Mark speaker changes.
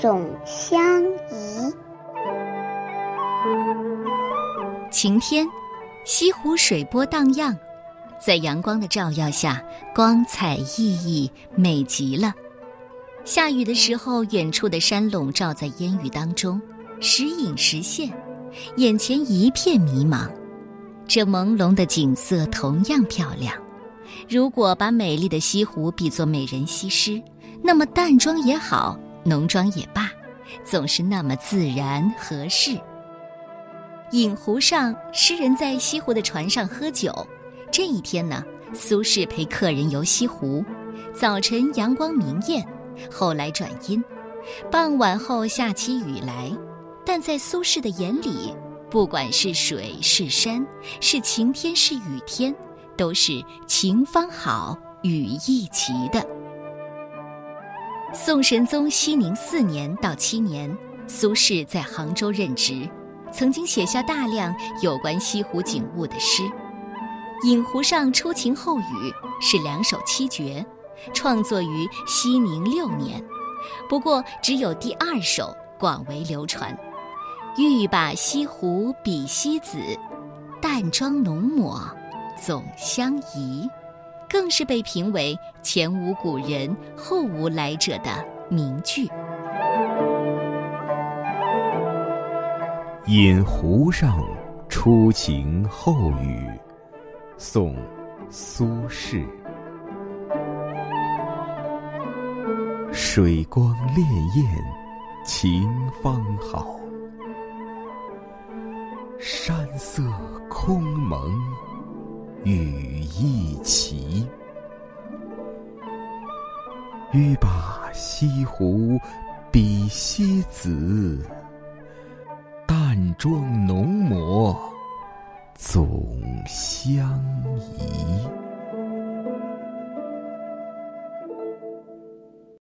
Speaker 1: 总相宜。
Speaker 2: 晴天，西湖水波荡漾，在阳光的照耀下，光彩熠熠，美极了。下雨的时候，远处的山笼罩在烟雨当中，时隐时现，眼前一片迷茫。这朦胧的景色同样漂亮。如果把美丽的西湖比作美人西施，那么淡妆也好，浓妆也罢，总是那么自然合适。饮湖上，诗人在西湖的船上喝酒。这一天呢，苏轼陪客人游西湖，早晨阳光明艳。后来转阴，傍晚后下起雨来，但在苏轼的眼里，不管是水是山，是晴天是雨天，都是晴方好，雨亦奇的。宋神宗熙宁四年到七年，苏轼在杭州任职，曾经写下大量有关西湖景物的诗，《饮湖上初晴后雨》是两首七绝。创作于熙宁六年，不过只有第二首广为流传。欲把西湖比西子，淡妆浓抹总相宜，更是被评为前无古人后无来者的名句。
Speaker 3: 饮湖上初晴后雨，宋·苏轼。水光潋滟晴方好，山色空蒙雨一奇。欲把西湖比西子，淡妆浓抹总相宜。